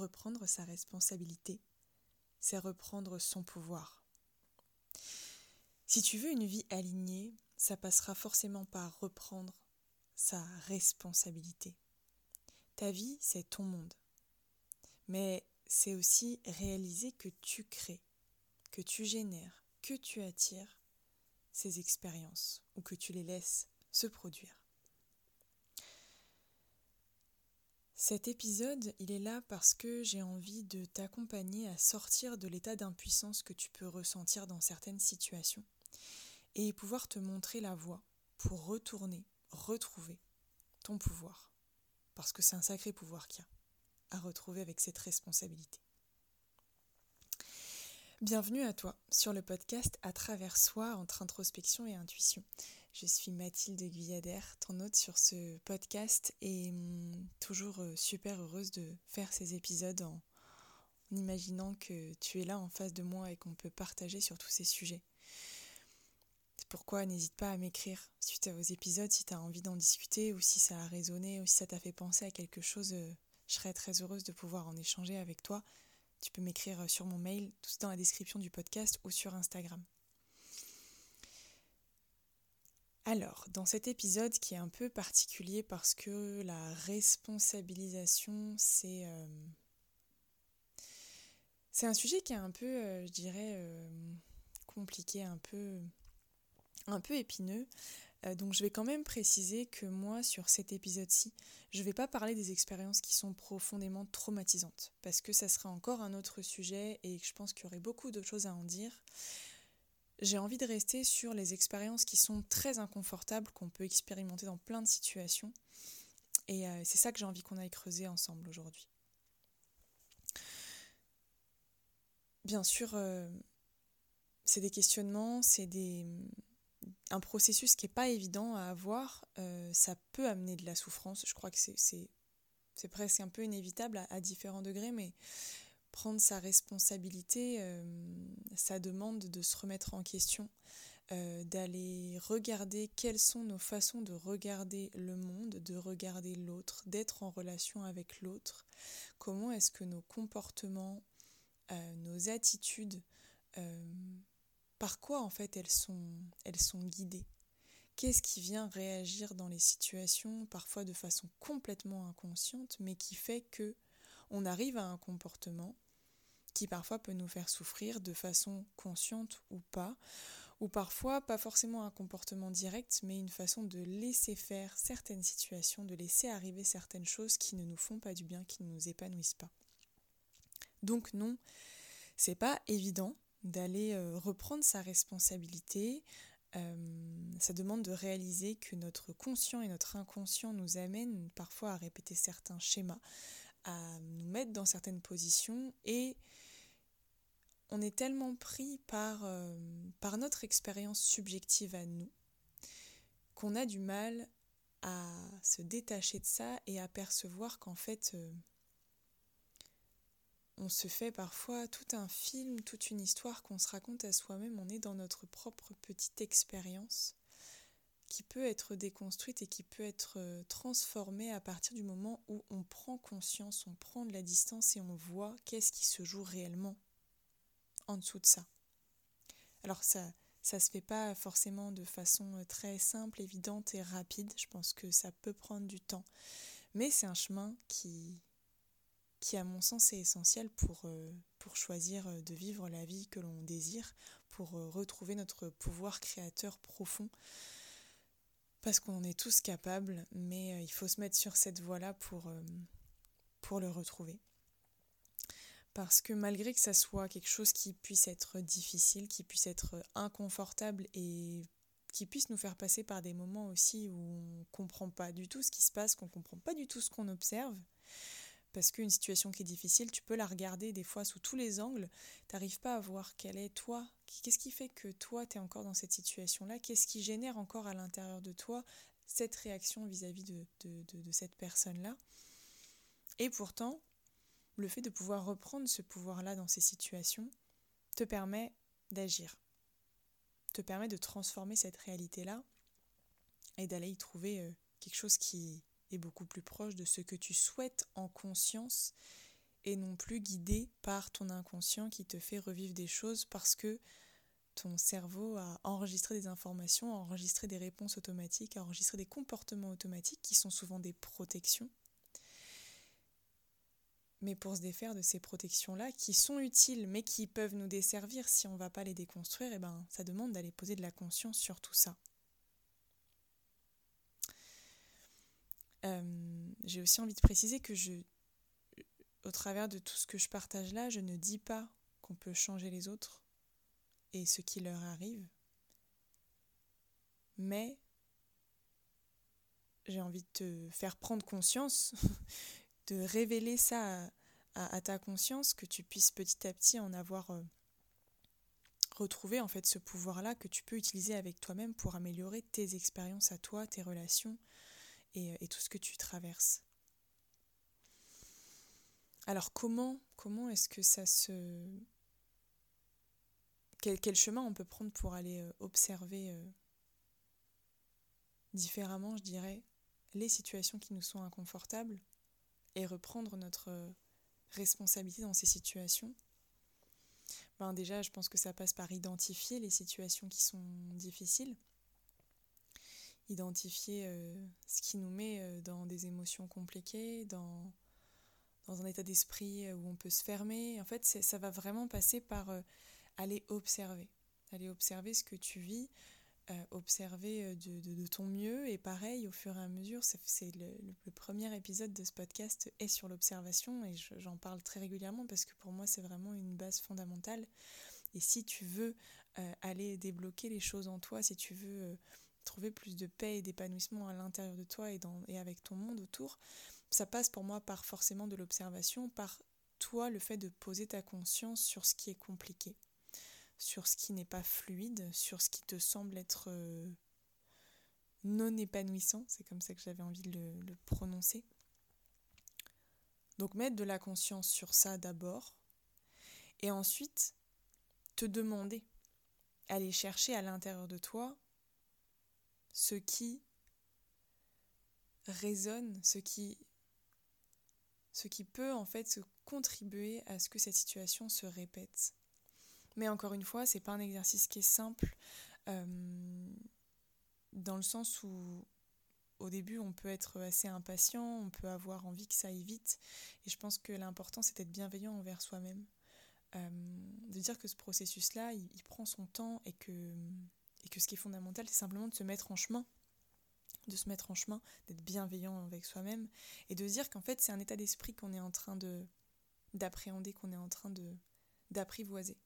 reprendre sa responsabilité, c'est reprendre son pouvoir. Si tu veux une vie alignée, ça passera forcément par reprendre sa responsabilité. Ta vie, c'est ton monde. Mais c'est aussi réaliser que tu crées, que tu génères, que tu attires ces expériences ou que tu les laisses se produire. Cet épisode, il est là parce que j'ai envie de t'accompagner à sortir de l'état d'impuissance que tu peux ressentir dans certaines situations et pouvoir te montrer la voie pour retourner, retrouver ton pouvoir. Parce que c'est un sacré pouvoir qu'il y a à retrouver avec cette responsabilité. Bienvenue à toi sur le podcast À travers soi entre introspection et intuition. Je suis Mathilde Guyader, ton hôte sur ce podcast et hum, toujours euh, super heureuse de faire ces épisodes en, imaginant que tu es là en face de moi et qu'on peut partager sur tous ces sujets. C'est pourquoi n'hésite pas à m'écrire suite vos épisodes si tu as envie d'en discuter ou si ça a résonné ou si ça t'a fait penser à quelque chose. Euh, je serais très heureuse de pouvoir en échanger avec toi tu peux m'écrire euh, sur mon mail, tout dans la description du podcast ou sur Instagram. Alors, dans cet épisode qui est un peu particulier parce que la responsabilisation, c'est euh, un sujet qui est un peu, euh, je dirais, compliqué, un peu, un peu épineux. Euh, donc je vais quand même préciser que moi, sur cet épisode-ci, je ne vais pas parler des expériences qui sont profondément traumatisantes, parce que ça serait encore un autre sujet et je pense qu'il y aurait beaucoup d'autres choses à en dire. J'ai envie de rester sur les expériences qui sont très inconfortables, qu'on peut expérimenter dans plein de situations. Et euh, c'est ça que j'ai envie qu'on aille creuser ensemble aujourd'hui. Bien sûr, euh, c'est des questionnements, c'est des, un processus qui n'est pas évident à avoir, euh, ça peut amener de la souffrance. Je crois que c'est presque un peu inévitable à, différents degrés, mais prendre sa responsabilité, euh, ça demande de se remettre en question, euh, d'aller regarder quelles sont nos façons de regarder le monde, de regarder l'autre, d'être en relation avec l'autre, comment est-ce que nos comportements, nos attitudes, par quoi en fait elles sont, elles sont guidées? Qu'est-ce qui vient réagir dans les situations, parfois de façon complètement inconsciente, mais qui fait que on arrive à un comportement qui parfois peut nous faire souffrir de façon consciente ou pas, ou parfois pas forcément un comportement direct, mais une façon de laisser faire certaines situations, de laisser arriver certaines choses qui ne nous font pas du bien, qui ne nous épanouissent pas. Donc non, c'est pas évident, d'aller euh, reprendre sa responsabilité. Euh, ça demande de réaliser que notre conscient et notre inconscient nous amènent parfois à répéter certains schémas, à nous mettre dans certaines positions et on est tellement pris par, euh, par notre expérience subjective à nous qu'on a du mal à se détacher de ça et à percevoir qu'en fait on se fait parfois tout un film, toute une histoire qu'on se raconte à soi-même, on est dans notre propre petite expérience qui peut être déconstruite et qui peut être euh, transformée à partir du moment où on prend conscience, on prend de la distance et on voit qu'est-ce qui se joue réellement en dessous de ça. Alors ça ça se fait pas forcément de façon euh, très simple, évidente et rapide, je pense que ça peut prendre du temps, mais c'est un chemin qui qui à mon sens est essentiel pour, euh, choisir de vivre la vie que l'on désire, pour retrouver notre pouvoir créateur profond. Parce qu'on est tous capables, mais il faut se mettre sur cette voie-là pour, pour le retrouver. Parce que malgré que ça soit quelque chose qui puisse être difficile, qui puisse être inconfortable et qui puisse nous faire passer par des moments aussi où on ne comprend pas du tout ce qui se passe, qu'on ne comprend pas du tout ce qu'on observe, parce qu'une situation qui est difficile, tu peux la regarder des fois sous tous les angles, tu n'arrives pas à voir quel est toi, qu'est-ce qui fait que toi tu es encore dans cette situation-là, qu'est-ce qui génère encore à l'intérieur de toi cette réaction vis-à-vis de, de cette personne-là? Et pourtant, le fait de pouvoir reprendre ce pouvoir-là dans ces situations te permet d'agir, te permet de transformer cette réalité-là et d'aller y trouver euh, quelque chose qui, est beaucoup plus proche de ce que tu souhaites en conscience et non plus guidé par ton inconscient qui te fait revivre des choses parce que ton cerveau a enregistré des informations, a enregistré des réponses automatiques, a enregistré des comportements automatiques qui sont souvent des protections. Mais pour se défaire de ces protections-là, qui sont utiles, mais qui peuvent nous desservir si on ne va pas les déconstruire, eh ben, ça demande d'aller poser de la conscience sur tout ça. J'ai aussi envie de préciser que je, au travers de tout ce que je partage là, je ne dis pas qu'on peut changer les autres et ce qui leur arrive, mais j'ai envie de te faire prendre conscience, de révéler ça à, ta conscience, que tu puisses petit à petit en avoir euh, retrouvé en fait ce pouvoir-là que tu peux utiliser avec toi-même pour améliorer tes expériences à toi, tes relations et, et tout ce que tu traverses. Alors comment, comment est-ce que ça se... Quel, chemin on peut prendre pour aller euh, observer euh, différemment, je dirais, les situations qui nous sont inconfortables et reprendre notre euh, responsabilité dans ces situations? Ben Déjà, je pense que ça passe par identifier les situations qui sont difficiles, identifier ce qui nous met dans des émotions compliquées, dans dans un état d'esprit euh, où on peut se fermer. En fait, ça va vraiment passer par euh, aller observer, aller observer ce que tu vis, euh, observer de, ton mieux. Et pareil, au fur et à mesure, c'est le, premier épisode de ce podcast est sur l'observation et j'en parle très régulièrement parce que pour moi, c'est vraiment une base fondamentale. Et si tu veux aller débloquer les choses en toi, si tu veux trouver plus de paix et d'épanouissement à l'intérieur de toi et, dans, et avec ton monde autour, ça passe pour moi par forcément de l'observation, par toi le fait de poser ta conscience sur ce qui est compliqué, sur ce qui n'est pas fluide, sur ce qui te semble être euh, non épanouissant, c'est comme ça que j'avais envie de le, prononcer. Donc mettre de la conscience sur ça d'abord, et ensuite te demander, aller chercher à l'intérieur de toi ce qui résonne, ce qui peut en fait contribuer à ce que cette situation se répète. Mais encore une fois, c'est pas un exercice qui est simple, euh, dans le sens où au début on peut être assez impatient, on peut avoir envie que ça aille vite, et je pense que l'important c'est d'être bienveillant envers soi-même, euh, de dire que ce processus-là, il, prend son temps et que, et que ce qui est fondamental, c'est simplement de se mettre en chemin de se mettre en chemin, d'être bienveillant avec soi-même et de dire qu'en fait c'est un état d'esprit qu'on est en train de d'appréhender, qu'on est en train de d'apprivoiser.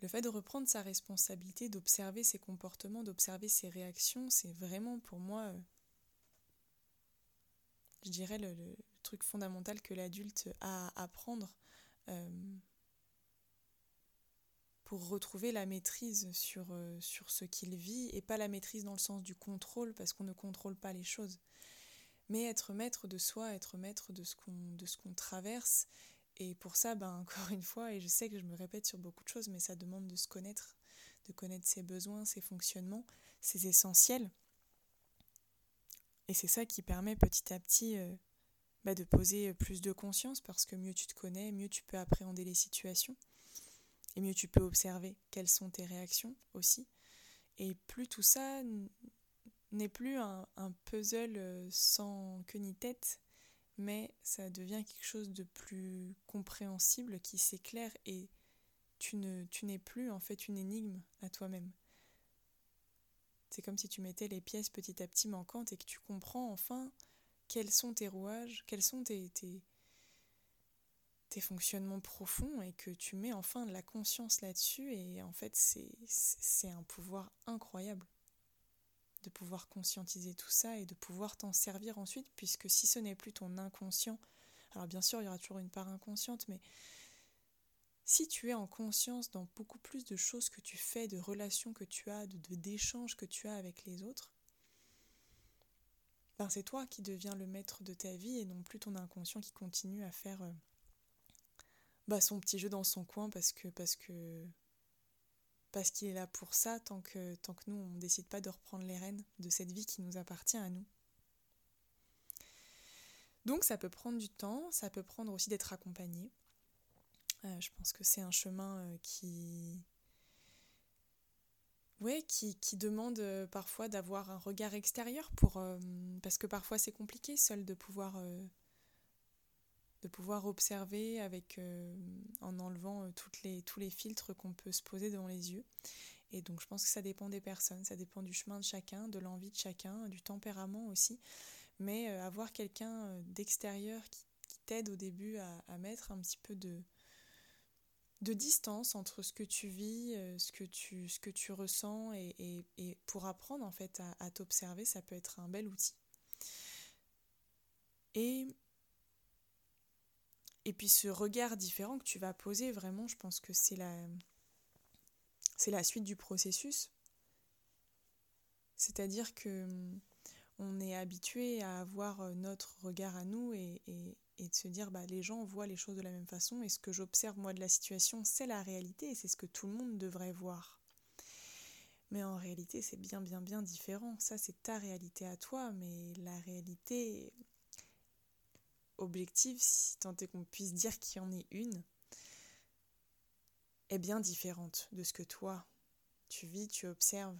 Le fait de reprendre sa responsabilité, d'observer ses comportements, d'observer ses réactions, c'est vraiment pour moi, euh, je dirais, le, truc fondamental que l'adulte a à apprendre. Euh, pour retrouver la maîtrise sur, euh, sur ce qu'il vit, et pas la maîtrise dans le sens du contrôle, parce qu'on ne contrôle pas les choses, mais être maître de soi, être maître de ce qu'on traverse. Et pour ça, ben, encore une fois, et je sais que je me répète sur beaucoup de choses, mais ça demande de se connaître, de connaître ses besoins, ses fonctionnements, ses essentiels. Et c'est ça qui permet petit à petit euh, bah, de poser plus de conscience, parce que mieux tu te connais, mieux tu peux appréhender les situations et mieux tu peux observer quelles sont tes réactions aussi. Et plus tout ça n'est plus un, puzzle euh, sans queue ni tête, mais ça devient quelque chose de plus compréhensible qui s'éclaire et tu ne tu n'es plus en fait une énigme à toi-même. C'est comme si tu mettais les pièces petit à petit manquantes et que tu comprends enfin quels sont tes rouages, quels sont tes, tes fonctionnements profonds et que tu mets enfin de la conscience là-dessus. Et en fait c'est un pouvoir incroyable de pouvoir conscientiser tout ça et de pouvoir t'en servir ensuite puisque si ce n'est plus ton inconscient, alors bien sûr il y aura toujours une part inconsciente mais si tu es en conscience dans beaucoup plus de choses que tu fais, de relations que tu as, de d'échanges que tu as avec les autres, ben c'est toi qui deviens le maître de ta vie et non plus ton inconscient qui continue à faire euh, bah, son petit jeu dans son coin parce que parce que parce qu'il est là pour ça tant que tant que nous on décide pas de reprendre les rênes de cette vie qui nous appartient à nous. Donc ça peut prendre du temps, ça peut prendre aussi d'être accompagné. Euh, je pense que c'est un chemin euh, qui... Ouais, qui, demande euh, parfois d'avoir un regard extérieur pour... parce que parfois c'est compliqué seul de pouvoir de pouvoir observer avec en enlevant toutes les, tous les filtres qu'on peut se poser devant les yeux. Et donc je pense que ça dépend des personnes, ça dépend du chemin de chacun, de l'envie de chacun, du tempérament aussi. Mais avoir quelqu'un d'extérieur qui, t'aide au début à, mettre un petit peu de, de distance entre ce que tu vis, euh, ce que tu, ce que tu ressens et, pour apprendre en fait à, t'observer, ça peut être un bel outil. Et, et puis ce regard différent que tu vas poser, vraiment, je pense que c'est la, c'est la suite du processus. C'est-à-dire que on est habitué à avoir euh, notre regard à nous et, et de se dire bah, les gens voient les choses de la même façon et ce que j'observe moi de la situation c'est la réalité et c'est ce que tout le monde devrait voir. Mais en réalité c'est bien bien bien différent. Ça c'est ta réalité à toi mais la réalité objective, si tant est qu'on puisse dire qu'il y en ait une, est bien différente de ce que toi tu vis, tu observes.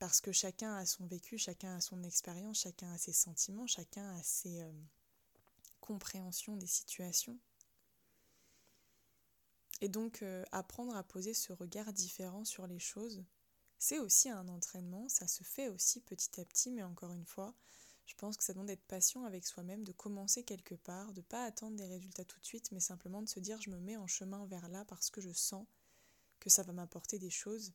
Parce que chacun a son vécu, chacun a son expérience, chacun a ses sentiments, chacun a ses, euh, compréhension des situations. Et donc euh, apprendre à poser ce regard différent sur les choses, c'est aussi un entraînement, ça se fait aussi petit à petit, mais encore une fois, je pense que ça demande d'être patient avec soi-même, de commencer quelque part, de pas attendre des résultats tout de suite, mais simplement de se dire je me mets en chemin vers là parce que je sens que ça va m'apporter des choses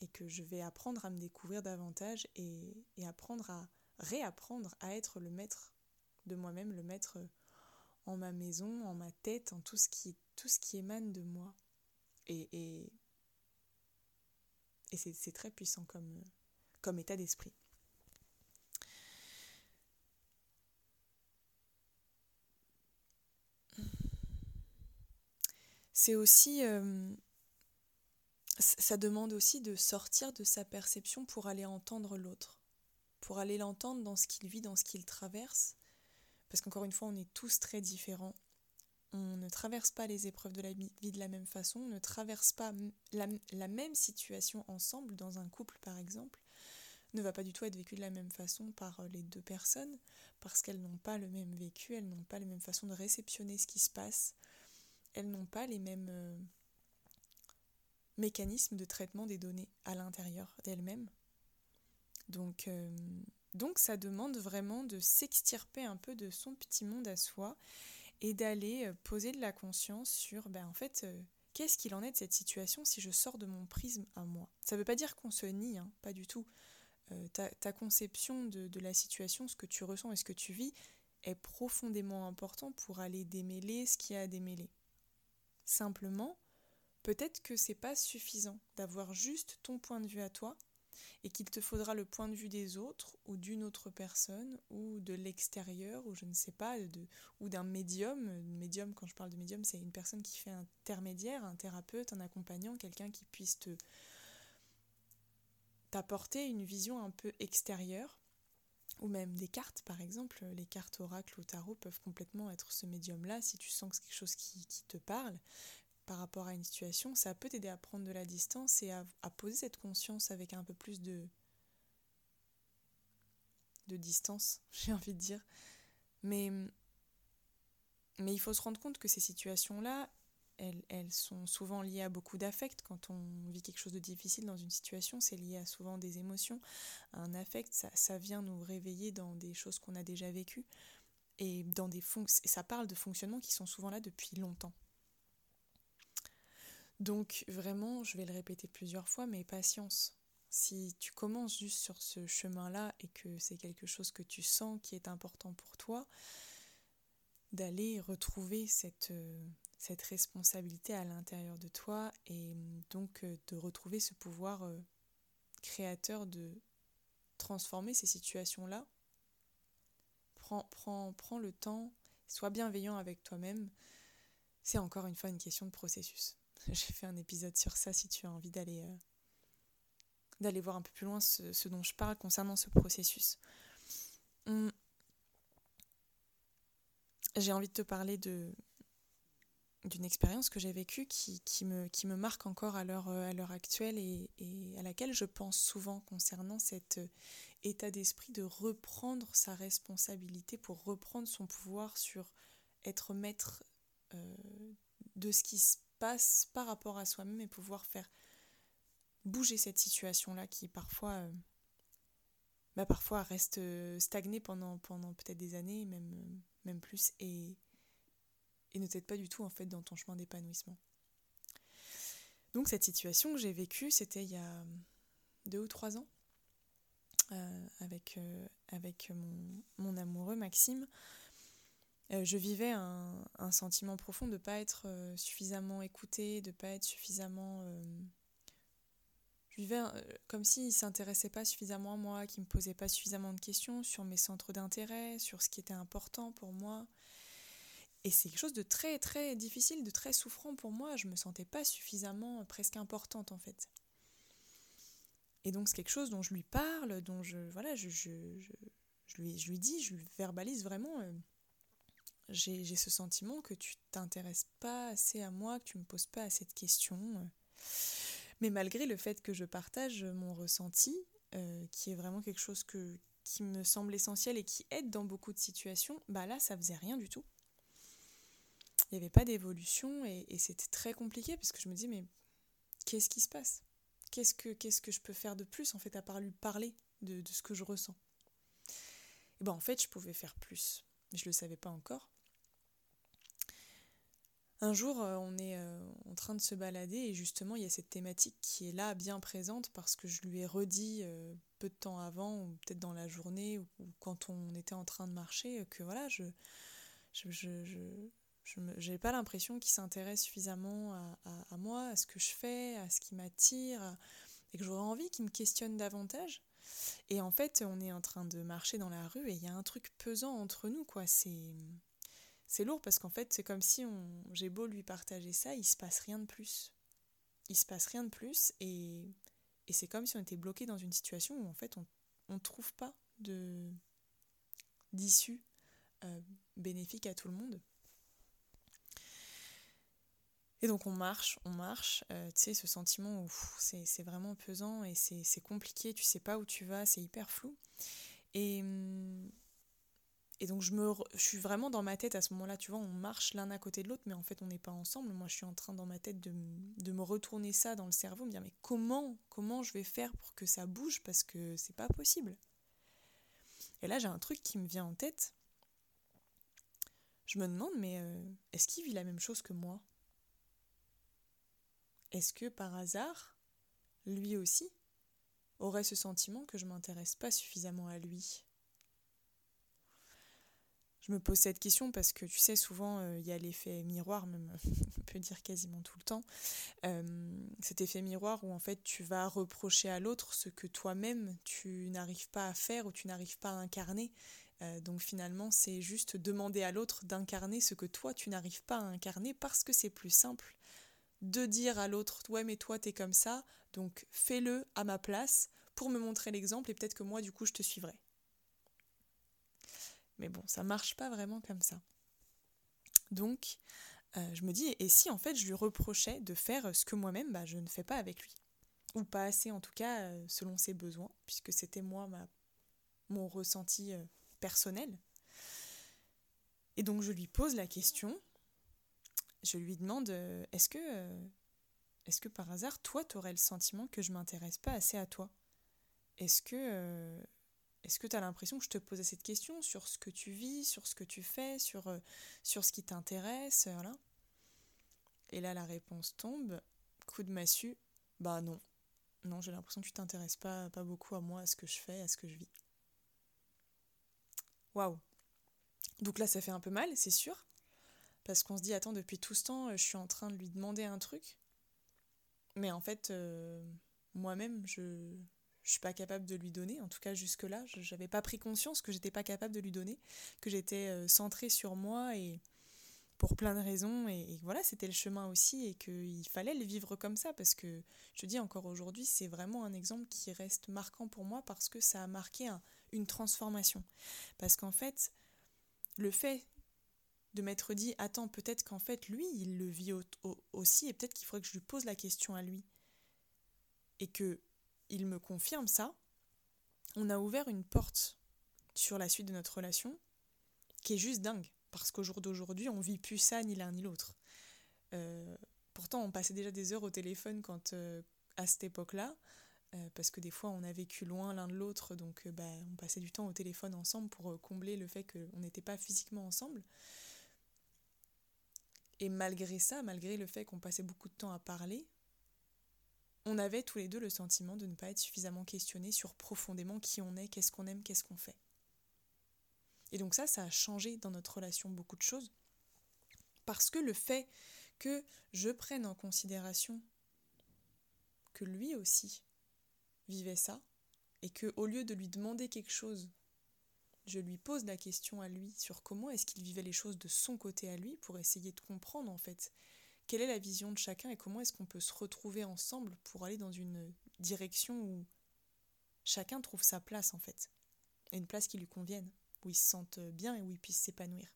et que je vais apprendre à me découvrir davantage et, apprendre à réapprendre à être le maître de moi-même, le mettre en ma maison, en ma tête, en tout ce qui, tout ce qui émane de moi. Et, c'est très puissant comme état d'esprit. C'est aussi... Euh, ça demande aussi de sortir de sa perception pour aller entendre l'autre, pour aller l'entendre dans ce qu'il vit, dans ce qu'il traverse, parce qu'encore une fois, on est tous très différents. On ne traverse pas les épreuves de la vie de la même façon, on ne traverse pas la, même situation ensemble, dans un couple par exemple, ne va pas du tout être vécu de la même façon par euh, les deux personnes, parce qu'elles n'ont pas le même vécu, elles n'ont pas les mêmes façons de réceptionner ce qui se passe, elles n'ont pas les mêmes euh, mécanismes de traitement des données à l'intérieur d'elles-mêmes. Donc, euh, donc ça demande vraiment de s'extirper un peu de son petit monde à soi et d'aller euh, poser de la conscience sur, ben, en fait, qu'est-ce qu'il en est de cette situation si je sors de mon prisme à moi? Ça ne veut pas dire qu'on se nie, hein, pas du tout. Ta, conception de, de, la situation, ce que tu ressens et ce que tu vis, est profondément important pour aller démêler ce qu'il y a à démêler. Simplement, peut-être que c'est pas suffisant d'avoir juste ton point de vue à toi et qu'il te faudra le point de vue des autres ou d'une autre personne ou de l'extérieur ou je ne sais pas ou d'un médium. Médium, quand je parle de médium, c'est une personne qui fait intermédiaire, un thérapeute, un accompagnant, quelqu'un qui puisse te t'apporter une vision un peu extérieure ou même des cartes par exemple. Les cartes oracle ou tarot peuvent complètement être ce médium-là si tu sens que c'est quelque chose qui, qui te parle par rapport à une situation, ça peut t'aider à prendre de la distance et à, poser cette conscience avec un peu plus de, de distance, j'ai envie de dire. Mais, mais il faut se rendre compte que ces situations-là, elles, sont souvent liées à beaucoup d'affect. Quand on vit quelque chose de difficile dans une situation, c'est lié à souvent des émotions. Un affect, ça, vient nous réveiller dans des choses qu'on a déjà vécues. Et dans des ça parle de fonctionnements qui sont souvent là depuis longtemps. Donc vraiment, je vais le répéter plusieurs fois, mais patience. Si tu commences juste sur ce chemin-là et que c'est quelque chose que tu sens qui est important pour toi, d'aller retrouver cette, euh, cette responsabilité à l'intérieur de toi et donc euh, de retrouver ce pouvoir euh, créateur de transformer ces situations-là. Prends, prends, prends le temps, sois bienveillant avec toi-même. C'est encore une fois une question de processus. J'ai fait un épisode sur ça si tu as envie d'aller euh, d'aller voir un peu plus loin ce, dont je parle concernant ce processus. J'ai envie de te parler de d'une expérience que j'ai vécue qui, qui, me, qui me marque encore à l'heure, l'heure actuelle et, à laquelle je pense souvent concernant cet état d'esprit de reprendre sa responsabilité pour reprendre son pouvoir sur être maître euh, de ce qui se passe par rapport à soi-même et pouvoir faire bouger cette situation-là qui parfois, euh, bah parfois reste euh, stagnée pendant, pendant peut-être des années, même, même plus, et, et ne t'aide pas du tout en fait dans ton chemin d'épanouissement. Donc cette situation que j'ai vécue, c'était il y a deux ou trois ans, avec, avec mon, amoureux Maxime. Euh, je vivais un, sentiment profond de ne pas être euh, suffisamment écoutée, de ne pas être suffisamment... Euh, je vivais comme s'il ne s'intéressait pas suffisamment à moi, qu'il ne me posait pas suffisamment de questions sur mes centres d'intérêt, sur ce qui était important pour moi. Et c'est quelque chose de très très difficile, de très souffrant pour moi. Je me sentais pas suffisamment presque importante en fait. Et donc c'est quelque chose dont je lui parle, dont je voilà, je, je, je, lui, dis, je lui verbalise vraiment j'ai ce sentiment que tu t'intéresses pas assez à moi, que tu me poses pas assez de questions. Mais malgré le fait que je partage mon ressenti, euh, qui est vraiment quelque chose qui me semble essentiel et qui aide dans beaucoup de situations, bah là ça faisait rien du tout. Il n'y avait pas d'évolution et, c'était très compliqué parce que je me dis mais qu'est-ce qui se passe? Qu'est-ce que je peux faire de plus en fait à part lui parler de, ce que je ressens? Et ben en fait je pouvais faire plus, mais je le savais pas encore. Un jour, euh, on est euh, en train de se balader et justement, il y a cette thématique qui est là, bien présente, parce que je lui ai redit euh, peu de temps avant, ou peut-être dans la journée, ou, quand on était en train de marcher, que voilà, je je, pas l'impression qu'il s'intéresse suffisamment à, moi, à ce que je fais, à ce qui m'attire, et que j'aurais envie qu'il me questionne davantage. Et en fait, on est en train de marcher dans la rue et il y a un truc pesant entre nous, quoi. C'est c'est lourd parce qu'en fait, c'est comme si on, j'ai beau lui partager ça, il se passe rien de plus. Il se passe rien de plus et, et c'est comme si on était bloqué dans une situation où en fait on ne trouve pas de d'issue euh, bénéfique à tout le monde. Et donc on marche, on marche, euh, tu sais, ce sentiment où c'est vraiment pesant et c'est compliqué, tu sais pas où tu vas, c'est hyper flou. Et, hum, et donc je, me, je suis vraiment dans ma tête à ce moment-là, tu vois, on marche l'un à côté de l'autre, mais en fait on n'est pas ensemble. Moi je suis en train dans ma tête de, me retourner ça dans le cerveau, me dire mais comment, comment je vais faire pour que ça bouge parce que c'est pas possible? Et là j'ai un truc qui me vient en tête. Je me demande mais euh, est-ce qu'il vit la même chose que moi? Est-ce que par hasard, lui aussi aurait ce sentiment que je m'intéresse pas suffisamment à lui? Je me pose cette question parce que tu sais, souvent euh, il y a l'effet miroir, même on peut dire quasiment tout le temps. Euh, cet effet miroir où en fait tu vas reprocher à l'autre ce que toi-même tu n'arrives pas à faire ou tu n'arrives pas à incarner. Euh, donc finalement, c'est juste demander à l'autre d'incarner ce que toi tu n'arrives pas à incarner parce que c'est plus simple de dire à l'autre ouais mais toi t'es comme ça, donc fais-le à ma place pour me montrer l'exemple et peut-être que moi du coup je te suivrai. Mais bon, ça marche pas vraiment comme ça. Donc, euh, je me dis, et si en fait je lui reprochais de faire ce que moi-même, bah, je ne fais pas avec lui? Ou pas assez en tout cas, euh, selon ses besoins, puisque c'était moi, mon ressenti euh, personnel. Et donc je lui pose la question, je lui demande, est-ce que, est-ce que par hasard, toi, tu aurais le sentiment que je m'intéresse pas assez à toi? Est-ce que est-ce que tu as l'impression que je te posais cette question sur ce que tu vis, sur ce que tu fais, sur, euh, ce qui t'intéresse voilà. Et là, la réponse tombe, coup de massue, bah non. Non, j'ai l'impression que tu t'intéresses pas, beaucoup à moi, à ce que je fais, à ce que je vis. Waouh Donc là, ça fait un peu mal, c'est sûr. Parce qu'on se dit, attends, depuis tout ce temps, je suis en train de lui demander un truc. Mais en fait, euh, moi-même, je, je suis pas capable de lui donner. En tout cas, jusque-là, je n'avais pas pris conscience que j'étais pas capable de lui donner, que j'étais euh, centrée sur moi et pour plein de raisons. Et, voilà, c'était le chemin aussi et qu'il fallait le vivre comme ça parce que je te dis encore aujourd'hui, c'est vraiment un exemple qui reste marquant pour moi parce que ça a marqué une transformation. Parce qu'en fait, le fait de m'être dit, attends, peut-être qu'en fait, lui, il le vit aussi, et peut-être qu'il faudrait que je lui pose la question à lui. Et que il me confirme ça, on a ouvert une porte sur la suite de notre relation qui est juste dingue. Parce qu'au jour d'aujourd'hui, on vit plus ça ni l'un ni l'autre. Euh, pourtant, on passait déjà des heures au téléphone quand, euh, à cette époque-là, euh, parce que des fois, on a vécu loin l'un de l'autre, donc bah, on passait du temps au téléphone ensemble pour combler le fait qu'on n'était pas physiquement ensemble. Et malgré ça, malgré le fait qu'on passait beaucoup de temps à parler, on avait tous les deux le sentiment de ne pas être suffisamment questionnés sur profondément qui on est, qu'est-ce qu'on aime, qu'est-ce qu'on fait. Et donc ça, ça a changé dans notre relation beaucoup de choses. Parce que le fait que je prenne en considération que lui aussi vivait ça, et que au lieu de lui demander quelque chose, je lui pose la question à lui sur comment est-ce qu'il vivait les choses de son côté à lui pour essayer de comprendre en fait quelle est la vision de chacun et comment est-ce qu'on peut se retrouver ensemble pour aller dans une direction où chacun trouve sa place en fait, et une place qui lui convienne, où il se sente bien et où il puisse s'épanouir.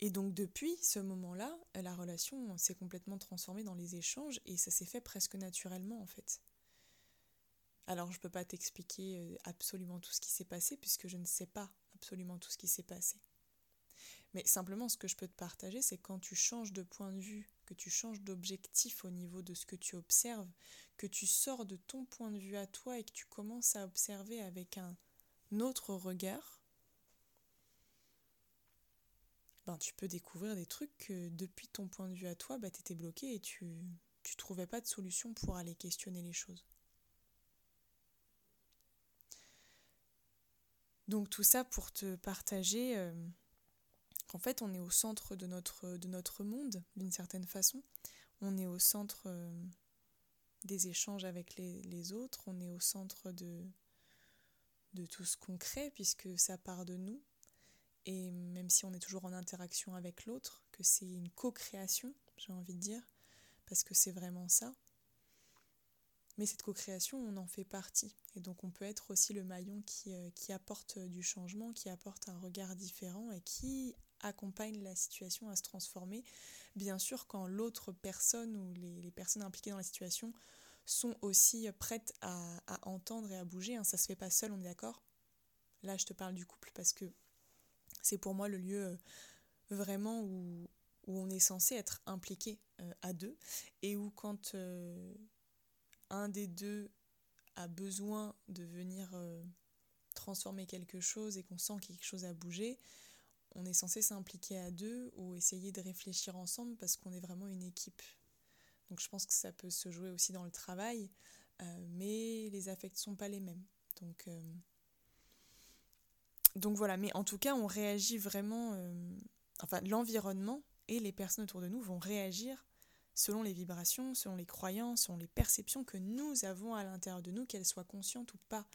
Et donc depuis ce moment-là, la relation s'est complètement transformée dans les échanges et ça s'est fait presque naturellement en fait. Alors je ne peux pas t'expliquer euh, absolument tout ce qui s'est passé puisque je ne sais pas absolument tout ce qui s'est passé. Mais simplement, ce que je peux te partager, c'est quand tu changes de point de vue, que tu changes d'objectif au niveau de ce que tu observes, que tu sors de ton point de vue à toi et que tu commences à observer avec un autre regard, ben, tu peux découvrir des trucs que depuis ton point de vue à toi, ben, tu étais bloqué et tu ne trouvais pas de solution pour aller questionner les choses. Donc tout ça pour te partager euh, qu'en fait on est au centre de notre, de notre monde d'une certaine façon. On est au centre euh, des échanges avec les, autres, on est au centre de, de tout ce qu'on crée puisque ça part de nous. Et même si on est toujours en interaction avec l'autre, que c'est une co-création, j'ai envie de dire, parce que c'est vraiment ça. Mais cette co-création, on en fait partie. Et donc on peut être aussi le maillon qui, euh, qui apporte du changement, qui apporte un regard différent et qui accompagne la situation à se transformer. Bien sûr, quand l'autre personne ou les, personnes impliquées dans la situation sont aussi prêtes à, entendre et à bouger, hein, ça se fait pas seul, on est d'accord? Là, je te parle du couple parce que c'est pour moi le lieu euh, vraiment où, on est censé être impliqué euh, à deux et où quand euh, un des deux a besoin de venir transformer quelque chose et qu'on sent quelque chose a bougé, on est censé s'impliquer à deux ou essayer de réfléchir ensemble parce qu'on est vraiment une équipe. Donc je pense que ça peut se jouer aussi dans le travail, euh, mais les affects sont pas les mêmes. Donc, euh, donc voilà, mais en tout cas, on réagit vraiment, euh, enfin l'environnement et les personnes autour de nous vont réagir selon les vibrations, selon les croyances, selon les perceptions que nous avons à l'intérieur de nous, qu'elles soient conscientes ou pas.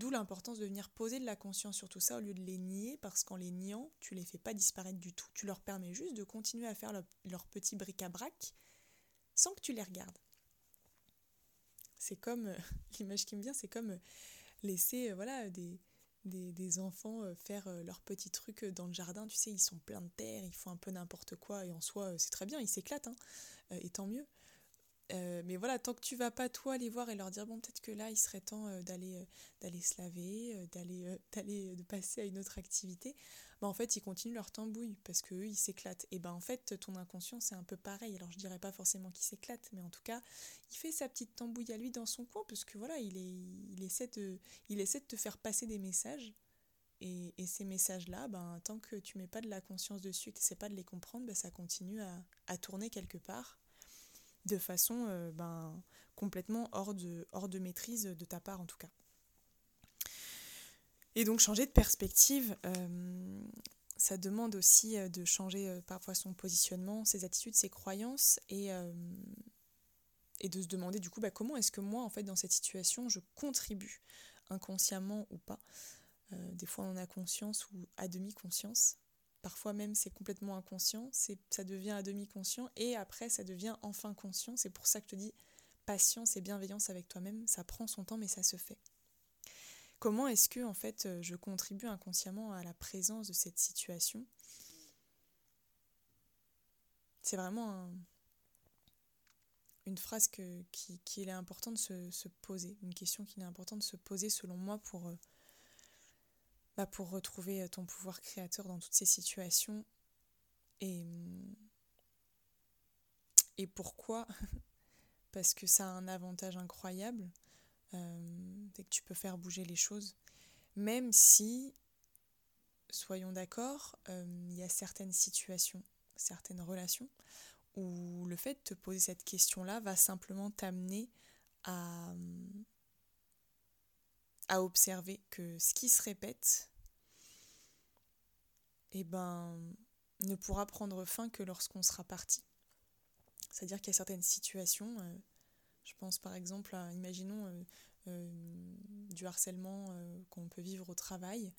D'où l'importance de venir poser de la conscience sur tout ça au lieu de les nier, parce qu'en les niant, tu les fais pas disparaître du tout. Tu leur permets juste de continuer à faire leur, petit bric-à-brac sans que tu les regardes. C'est comme, euh, l'image qui me vient, c'est comme euh, laisser euh, voilà, des, des, enfants faire leurs petits trucs dans le jardin. Tu sais, ils sont pleins de terre, ils font un peu n'importe quoi, et en soi, c'est très bien, ils s'éclatent, hein, et tant mieux. Euh, mais voilà, tant que tu vas pas toi les voir et leur dire bon peut-être que là il serait temps euh, d'aller euh, d'aller se laver, d'aller d'aller de passer à une autre activité, bah en fait ils continuent leur tambouille parce que eux ils s'éclatent. Et ben en fait ton inconscient c'est un peu pareil. Alors je dirais pas forcément qu'il s'éclate, mais en tout cas il fait sa petite tambouille à lui dans son coin parce que voilà il est il essaie de il essaie de te faire passer des messages. Et, ces messages-là, ben, tant que tu mets pas de la conscience dessus et que tu sais pas de les comprendre, ben, ça continue à tourner quelque part de façon euh, ben, complètement hors de, maîtrise de ta part en tout cas. Et donc changer de perspective, euh, ça demande aussi euh, de changer parfois son positionnement, ses attitudes, ses croyances et, de se demander du coup bah, comment est-ce que moi en fait dans cette situation je contribue inconsciemment ou pas. des fois on a conscience ou à demi conscience Parfois même c'est complètement inconscient, ça devient à demi conscient et après ça devient enfin conscient. C'est pour ça que je te dis patience et bienveillance avec toi-même, ça prend son temps mais ça se fait. Comment est-ce que en fait je contribue inconsciemment à la présence de cette situation? C'est vraiment une phrase qu'il est important de se, se, poser, une question qu'il est important de se poser selon moi pour, pour retrouver ton pouvoir créateur dans toutes ces situations. Et, et pourquoi? Parce que ça a un avantage incroyable euh, que tu peux faire bouger les choses, même si, soyons d'accord, euh, il y a certaines situations, certaines relations, où le fait de te poser cette question-là va simplement t'amener à, à observer que ce qui se répète, eh ben, ne pourra prendre fin que lorsqu'on sera parti. C'est-à-dire qu'il y a certaines situations, euh, je pense par exemple à, imaginons, euh, euh, du harcèlement qu'on peut vivre au travail.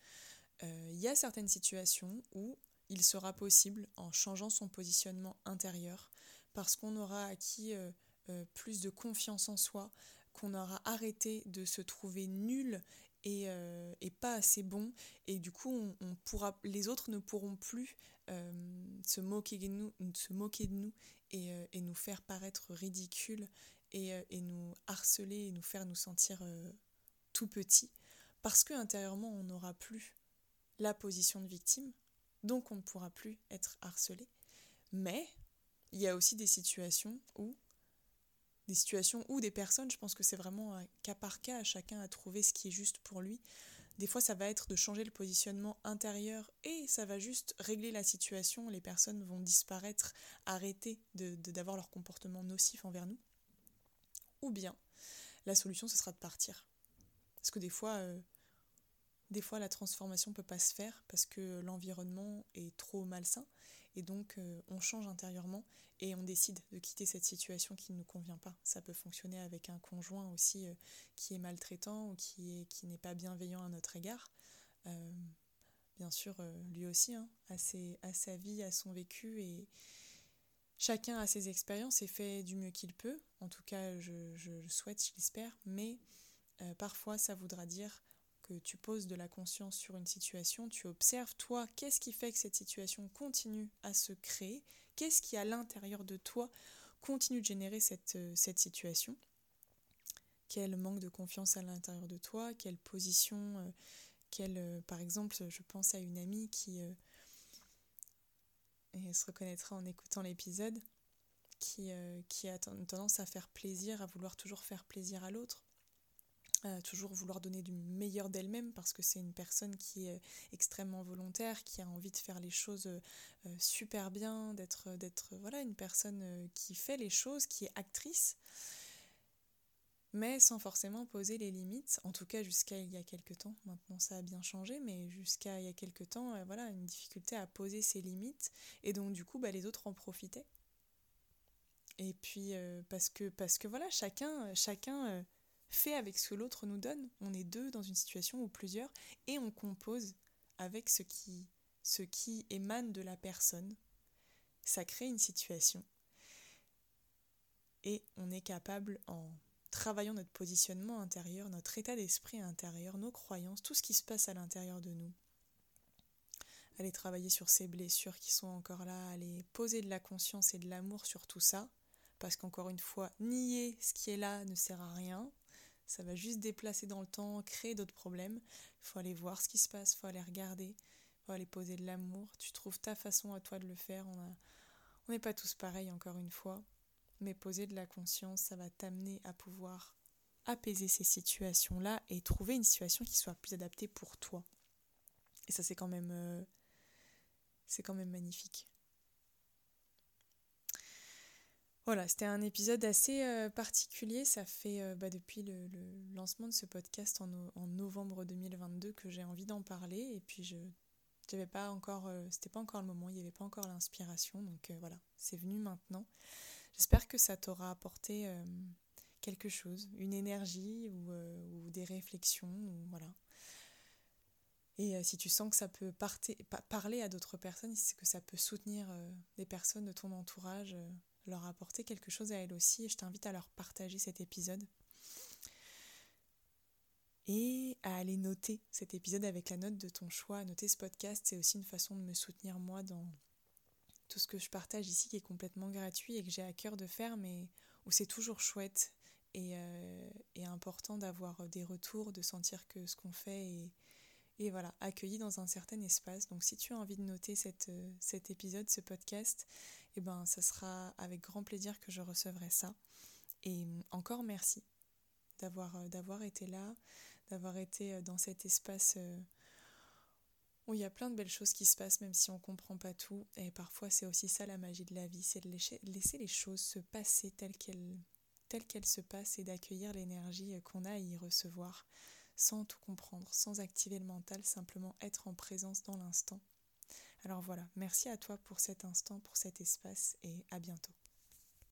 Il y a certaines situations où il sera possible, en changeant son positionnement intérieur, parce qu'on aura acquis plus de confiance en soi, qu'on aura arrêté de se trouver nul et, pas assez bon et du coup on, pourra les autres ne pourront plus se moquer de nous se moquer de nous et, et nous faire paraître ridicules euh, et, nous harceler et nous faire nous sentir euh, tout petits, parce que intérieurement on n'aura plus la position de victime, donc on ne pourra plus être harcelé. Mais il y a aussi des situations où des situations où des personnes, je pense que c'est vraiment un cas par cas, chacun à trouver ce qui est juste pour lui. Des fois, ça va être de changer le positionnement intérieur et ça va juste régler la situation. Les personnes vont disparaître, arrêter d'avoir de, leur comportement nocif envers nous ou bien la solution ce sera de partir. Parce que des fois, euh, des fois la transformation peut pas se faire parce que l'environnement est trop malsain et donc euh, on change intérieurement et on décide de quitter cette situation qui ne nous convient pas. Ça peut fonctionner avec un conjoint aussi euh, qui est maltraitant ou qui est qui n'est pas bienveillant à notre égard. bien sûr, lui aussi, hein, à, sa vie, à son vécu et, Chacun a ses expériences et fait du mieux qu'il peut. En tout cas, je, le souhaite, je l'espère. Mais euh, parfois, ça voudra dire que tu poses de la conscience sur une situation, tu observes, toi, qu'est-ce qui fait que cette situation continue à se créer? Qu'est-ce qui, à l'intérieur de toi, continue de générer cette, euh, situation? Quel manque de confiance à l'intérieur de toi? Quelle position euh, quelle, Par exemple, je pense à une amie qui et elle se reconnaîtra en écoutant l'épisode, qui, euh, qui a tendance à faire plaisir, à vouloir toujours faire plaisir à l'autre, toujours vouloir donner du meilleur d'elle-même parce que c'est une personne qui est extrêmement volontaire, qui a envie de faire les choses euh, super bien, d'être d'être voilà une personne euh, qui fait les choses, qui est actrice mais sans forcément poser les limites, en tout cas jusqu'à il y a quelques temps. Maintenant ça a bien changé, mais jusqu'à il y a quelques temps, euh, voilà, une difficulté à poser ses limites, et donc du coup, bah, les autres en profitaient. Et puis euh, parce que parce que voilà, chacun chacun euh, fait avec ce que l'autre nous donne. On est deux dans une situation ou plusieurs, et on compose avec ce qui émane de la personne. Ça crée une situation, et on est capable en travaillons notre positionnement intérieur, notre état d'esprit intérieur, nos croyances, tout ce qui se passe à l'intérieur de nous. Aller travailler sur ces blessures qui sont encore là, aller poser de la conscience et de l'amour sur tout ça, parce qu'encore une fois, nier ce qui est là ne sert à rien, ça va juste déplacer dans le temps, créer d'autres problèmes. Il faut aller voir ce qui se passe, il faut aller regarder, il faut aller poser de l'amour. Tu trouves ta façon à toi de le faire. On n'est pas tous pareils, encore une fois mais poser de la conscience, ça va t'amener à pouvoir apaiser ces situations-là et trouver une situation qui soit plus adaptée pour toi. Et ça, c'est quand même, euh, c'est quand même magnifique. Voilà, c'était un épisode assez euh, particulier. Ça fait euh, bah, depuis le, lancement de ce podcast en, novembre 2022 que j'ai envie d'en parler. Et puis je n'avais pas encore, c'était pas encore le moment, il n'y avait pas encore l'inspiration. Donc voilà, c'est venu maintenant. J'espère que ça t'aura apporté euh, quelque chose, une énergie ou, euh, des réflexions, ou, voilà. Et euh, si tu sens que ça peut parler à d'autres personnes, que ça peut soutenir des personnes de ton entourage, leur apporter quelque chose à elles aussi, et je t'invite à leur partager cet épisode. et à aller noter cet épisode avec la note de ton choix. Noter ce podcast, c'est aussi une façon de me soutenir moi dans tout ce que je partage ici qui est complètement gratuit et que j'ai à cœur de faire, mais où c'est toujours chouette et, euh, important d'avoir des retours, de sentir que ce qu'on fait est, et voilà, accueilli dans un certain espace. Donc si tu as envie de noter euh, cet épisode, ce podcast, eh ben, ça sera avec grand plaisir que je recevrai ça. Et euh, encore merci d'avoir, d'avoir été là, d'avoir été dans cet espace où il y a plein de belles choses qui se passent même si on ne comprend pas tout. Et parfois c'est aussi ça la magie de la vie, c'est de laisser les choses se passer telles qu'elles, telles qu'elles se passent et d'accueillir l'énergie qu'on a à y recevoir sans tout comprendre, sans activer le mental, simplement être en présence dans l'instant. Alors voilà, merci à toi pour cet instant, pour cet espace et à bientôt.